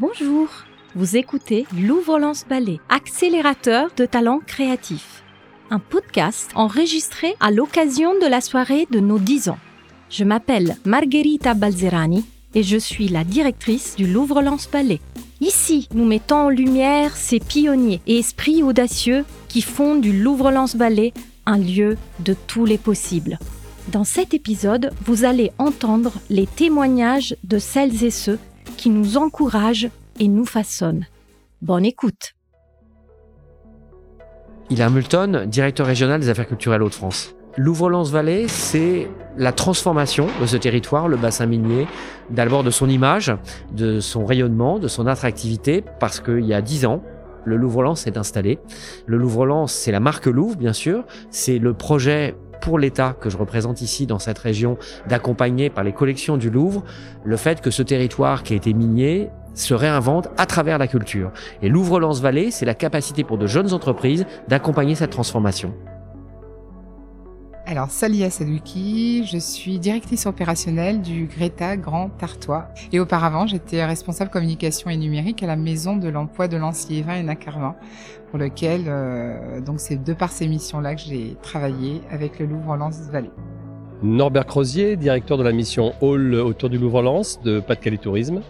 Bonjour, vous écoutez Louvre-Lance Ballet, accélérateur de talents créatifs. Un podcast enregistré à l'occasion de la soirée de nos 10 ans. Je m'appelle Margherita Balzerani et je suis la directrice du Louvre-Lance Ballet. Ici, nous mettons en lumière ces pionniers et esprits audacieux qui font du Louvre-Lance Ballet un lieu de tous les possibles. Dans cet épisode, vous allez entendre les témoignages de celles et ceux qui nous encourage et nous façonne. Bonne écoute. Il est Hamilton, directeur régional des affaires culturelles Hauts-de-France. Louvre-Lens-Vallée, c'est la transformation de ce territoire, le bassin minier, d'abord de son image, de son rayonnement, de son attractivité, parce qu'il y a dix ans, le Louvre-Lens s'est installé. Le Louvre-Lens, c'est la marque Louvre, bien sûr. C'est le projet pour l'État que je représente ici dans cette région d'accompagner par les collections du Louvre le fait que ce territoire qui a été minier se réinvente à travers la culture. Et Louvre-Lens-Vallée, c'est la capacité pour de jeunes entreprises d'accompagner cette transformation. Alors, Salia Sadouki, je suis directrice opérationnelle du Greta Grand Tartois. Et auparavant, j'étais responsable communication et numérique à la Maison de l'Emploi de Lancier-Vin et Nacarvin, pour lequel, euh, donc c'est de par ces missions-là que j'ai travaillé avec le Louvre-Lens-Vallée. Norbert Crozier, directeur de la mission Hall autour du Louvre-Lens de Pas-de-Calais Tourisme,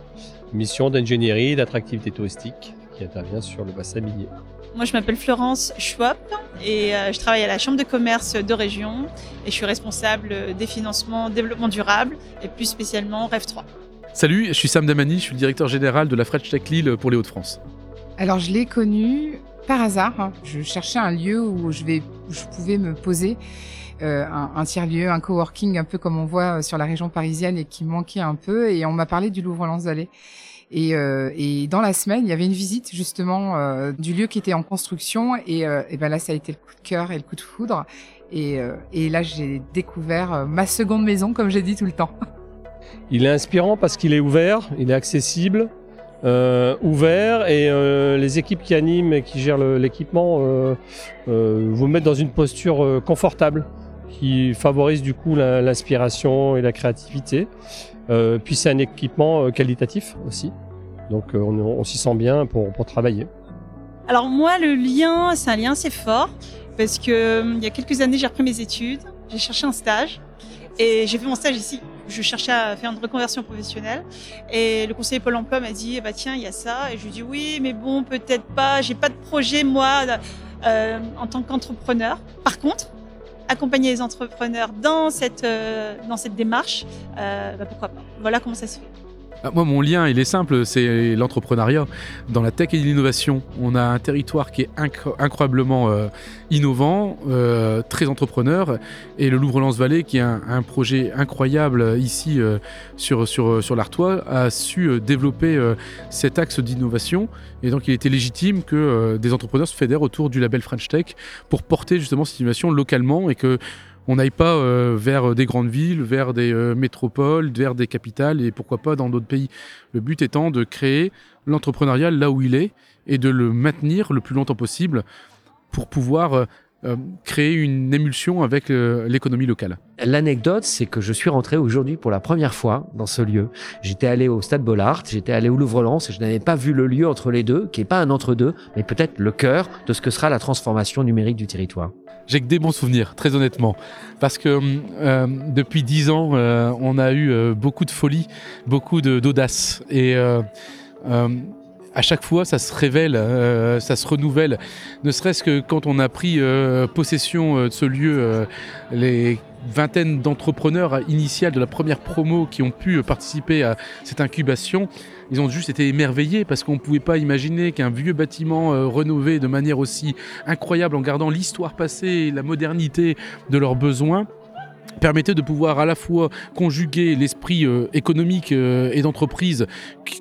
mission d'ingénierie et d'attractivité touristique qui intervient sur le bassin minier. Moi, je m'appelle Florence Schwab et euh, je travaille à la Chambre de commerce de région et je suis responsable des financements développement durable et plus spécialement REF 3. Salut, je suis Sam Damani, je suis le directeur général de la French Tech Lille pour les Hauts-de-France. Alors, je l'ai connu par hasard. Je cherchais un lieu où je, vais, je pouvais me poser. Euh, un, un tiers-lieu, un coworking, un peu comme on voit sur la région parisienne et qui manquait un peu. Et on m'a parlé du Louvre-Lens-Vallée. Et, euh, et, dans la semaine, il y avait une visite justement euh, du lieu qui était en construction. Et, euh, et, ben là, ça a été le coup de cœur et le coup de foudre. Et, là, j'ai découvert ma seconde maison, comme j'ai dit tout le temps. Il est inspirant parce qu'il est ouvert, il est accessible, ouvert et les équipes qui animent et qui gèrent l'équipement vous mettent dans une posture confortable qui favorise du coup l'inspiration et la créativité. Puis c'est un équipement qualitatif aussi, donc euh, on, s'y sent bien pour, pour, travailler. Alors moi, le lien, c'est un lien assez fort parce que il y a quelques années, j'ai repris mes études, j'ai cherché un stage et j'ai fait mon stage ici. Je cherchais à faire une reconversion professionnelle et le conseiller Pôle Emploi m'a dit bah tiens il y a ça et je lui dis oui mais bon peut-être pas j'ai pas de projet moi euh, en tant qu'entrepreneur. Par contre accompagner les entrepreneurs dans cette, euh, dans cette démarche, euh, bah pourquoi pas. Voilà comment ça se fait. Ah, moi, mon lien, il est simple, c'est l'entrepreneuriat. Dans la tech et l'innovation, on a un territoire qui est incro incroyablement euh, innovant, euh, très entrepreneur, et le Louvre-Lens-Vallée, qui est un, projet incroyable ici euh, sur, sur, sur l'Artois, a su développer cet axe d'innovation. Et donc, il était légitime que des entrepreneurs se fédèrent autour du label French Tech pour porter justement cette innovation localement et que on n'aille pas euh, vers des grandes villes, vers des euh, métropoles, vers des capitales et pourquoi pas dans d'autres pays. Le but étant de créer l'entrepreneuriat là où il est et de le maintenir le plus longtemps possible pour pouvoir euh, créer une émulsion avec euh, l'économie locale. L'anecdote, c'est que je suis rentré aujourd'hui pour la première fois dans ce lieu. J'étais allé au Stade Bollard, j'étais allé au Louvre-Lens et je n'avais pas vu le lieu entre les deux, qui est pas un entre-deux, mais peut-être le cœur de ce que sera la transformation numérique du territoire. J'ai que des bons souvenirs, très honnêtement, parce que euh, depuis dix ans, euh, on a eu euh, beaucoup de folie, beaucoup d'audace et euh, à chaque fois, ça se révèle, euh, ça se renouvelle. Ne serait-ce que quand on a pris euh, possession de ce lieu, euh, les vingtaines d'entrepreneurs initiales de la première promo qui ont pu participer à cette incubation, ils ont juste été émerveillés parce qu'on ne pouvait pas imaginer qu'un vieux bâtiment euh, rénové de manière aussi incroyable en gardant l'histoire passée et la modernité de leurs besoins permettait de pouvoir à la fois conjuguer l'esprit euh, économique euh, et d'entreprise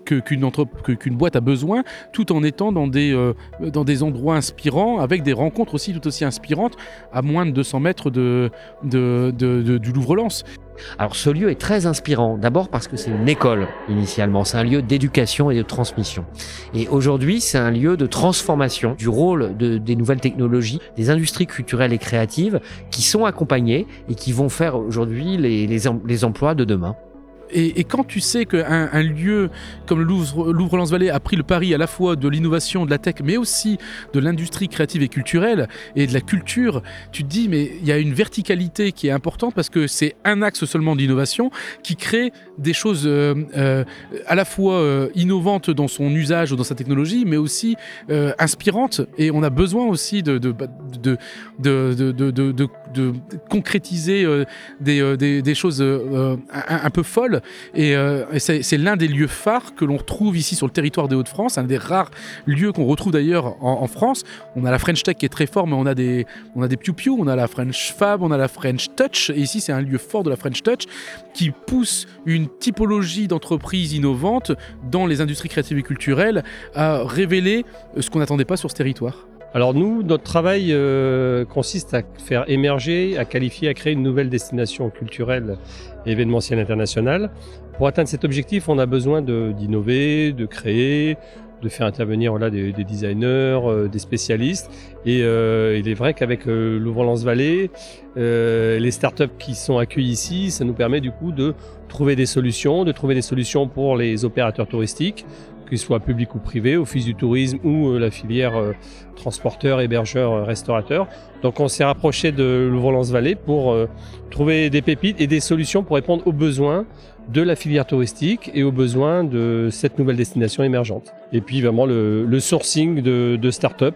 qu'une qu qu boîte a besoin, tout en étant dans des, euh, dans des endroits inspirants, avec des rencontres aussi tout aussi inspirantes, à moins de 200 mètres du Louvre-Lens. Alors ce lieu est très inspirant, d'abord parce que c'est une école initialement, c'est un lieu d'éducation et de transmission. Et aujourd'hui c'est un lieu de transformation du rôle de, des nouvelles technologies, des industries culturelles et créatives qui sont accompagnées et qui vont faire aujourd'hui les emplois de demain. Et, quand tu sais qu'un un lieu comme le Louvre-Lens-Vallée a pris le pari à la fois de l'innovation, de la tech, mais aussi de l'industrie créative et culturelle et de la culture, tu te dis, mais il y a une verticalité qui est importante parce que c'est un axe seulement d'innovation qui crée des choses euh, euh, à la fois euh, innovantes dans son usage ou dans sa technologie, mais aussi inspirantes. Et on a besoin aussi de, concrétiser des, choses un, peu folles. Et, euh, c'est l'un des lieux phares que l'on retrouve ici sur le territoire des Hauts-de-France, un des rares lieux qu'on retrouve d'ailleurs en, France. On a la French Tech qui est très fort, mais on a des, on a des on a la French Fab, on a la French Touch. Et ici, c'est un lieu fort de la French Touch qui pousse une typologie d'entreprises innovantes dans les industries créatives et culturelles à révéler ce qu'on n'attendait pas sur ce territoire. Alors nous, notre travail euh, consiste à faire émerger, à qualifier, à créer une nouvelle destination culturelle et événementielle internationale. Pour atteindre cet objectif, on a besoin d'innover, de, créer, de faire intervenir voilà, des, des designers, euh, des spécialistes. Et euh, il est vrai qu'avec euh, Louvre-Lens-Vallée, euh, les startups qui sont accueillis ici, ça nous permet du coup de trouver des solutions, de trouver des solutions pour les opérateurs touristiques, qu'ils soient publics ou privés, office du tourisme ou euh, la filière euh, transporteur, hébergeur, euh, restaurateur. Donc on s'est rapproché de Louvre-Lens-Vallée pour trouver des pépites et des solutions pour répondre aux besoins de la filière touristique et aux besoins de cette nouvelle destination émergente. Et puis vraiment le, sourcing de start-up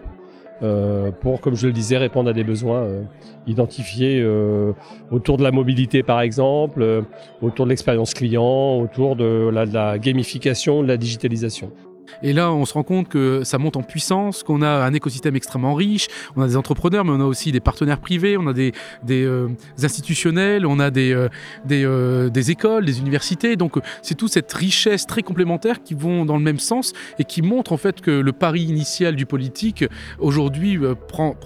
euh, pour, comme je le disais, répondre à des besoins euh, identifiés euh, autour de la mobilité, par exemple, autour de l'expérience client, autour de la, de la gamification, de la digitalisation. Et là, on se rend compte que ça monte en puissance, qu'on a un écosystème extrêmement riche, on a des entrepreneurs, mais on a aussi des partenaires privés, on a des, euh, institutionnels, on a des, euh, euh, des, écoles, des universités. Donc, c'est toute cette richesse très complémentaire qui vont dans le même sens et qui montre en fait que le pari initial du politique aujourd'hui prend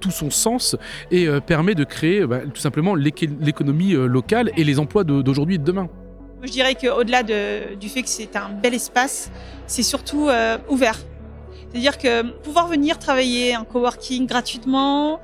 tout son sens et permet de créer bah, tout simplement l'économie locale et les emplois d'aujourd'hui et de demain. Je dirais qu'au-delà de, du fait que c'est un bel espace, c'est surtout euh, ouvert. C'est-à-dire que pouvoir venir travailler en coworking gratuitement,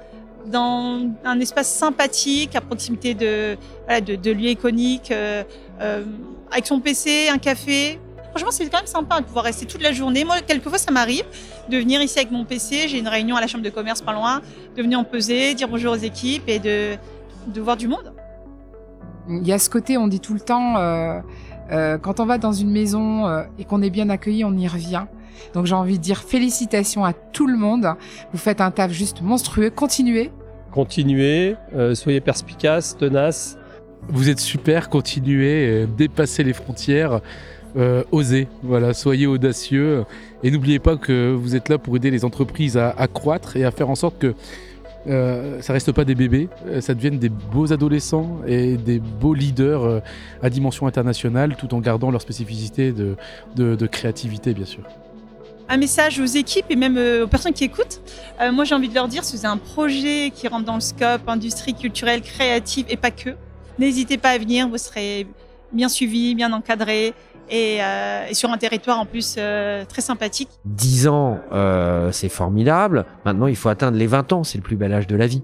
dans un espace sympathique, à proximité de, voilà, de lieux iconiques, euh, euh, avec son PC, un café. Franchement, c'est quand même sympa de pouvoir rester toute la journée. Moi, quelquefois, ça m'arrive de venir ici avec mon PC. J'ai une réunion à la chambre de commerce pas loin, de venir en peser, dire bonjour aux équipes et de, de voir du monde. Il y a ce côté, on dit tout le temps, euh, euh, quand on va dans une maison euh, et qu'on est bien accueilli, on y revient. Donc j'ai envie de dire félicitations à tout le monde. Vous faites un taf juste monstrueux. Continuez. Continuez, euh, soyez perspicaces, tenaces. Vous êtes super, continuez, dépassez les frontières, euh, osez, voilà, soyez audacieux et n'oubliez pas que vous êtes là pour aider les entreprises à, à croître et à faire en sorte que euh, ça reste pas des bébés, euh, ça devienne des beaux adolescents et des beaux leaders euh, à dimension internationale tout en gardant leur spécificité de, créativité bien sûr. Un message aux équipes et même euh, aux personnes qui écoutent. Moi j'ai envie de leur dire, si vous avez un projet qui rentre dans le scope industrie culturelle, créative et pas que, n'hésitez pas à venir, vous serez bien suivi, bien encadré et, euh, et, sur un territoire en plus euh, très sympathique. 10 ans, euh, c'est formidable. Maintenant, il faut atteindre les 20 ans, c'est le plus bel âge de la vie.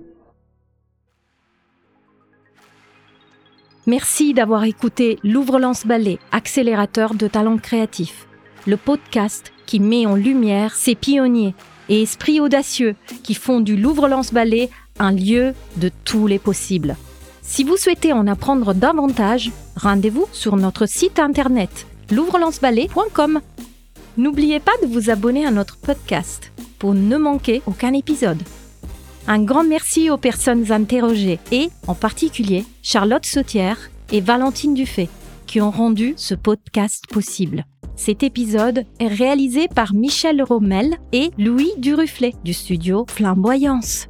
Merci d'avoir écouté Louvre-Lance Ballet, accélérateur de talents créatifs, le podcast qui met en lumière ces pionniers et esprits audacieux qui font du Louvre-Lance Ballet un lieu de tous les possibles. Si vous souhaitez en apprendre davantage, rendez-vous sur notre site internet louvrelanceballet.com. N'oubliez pas de vous abonner à notre podcast pour ne manquer aucun épisode. Un grand merci aux personnes interrogées et, en particulier, Charlotte Sautière et Valentine Dufay, qui ont rendu ce podcast possible. Cet épisode est réalisé par Michel Rommel et Louis Duruflet du studio Flamboyance.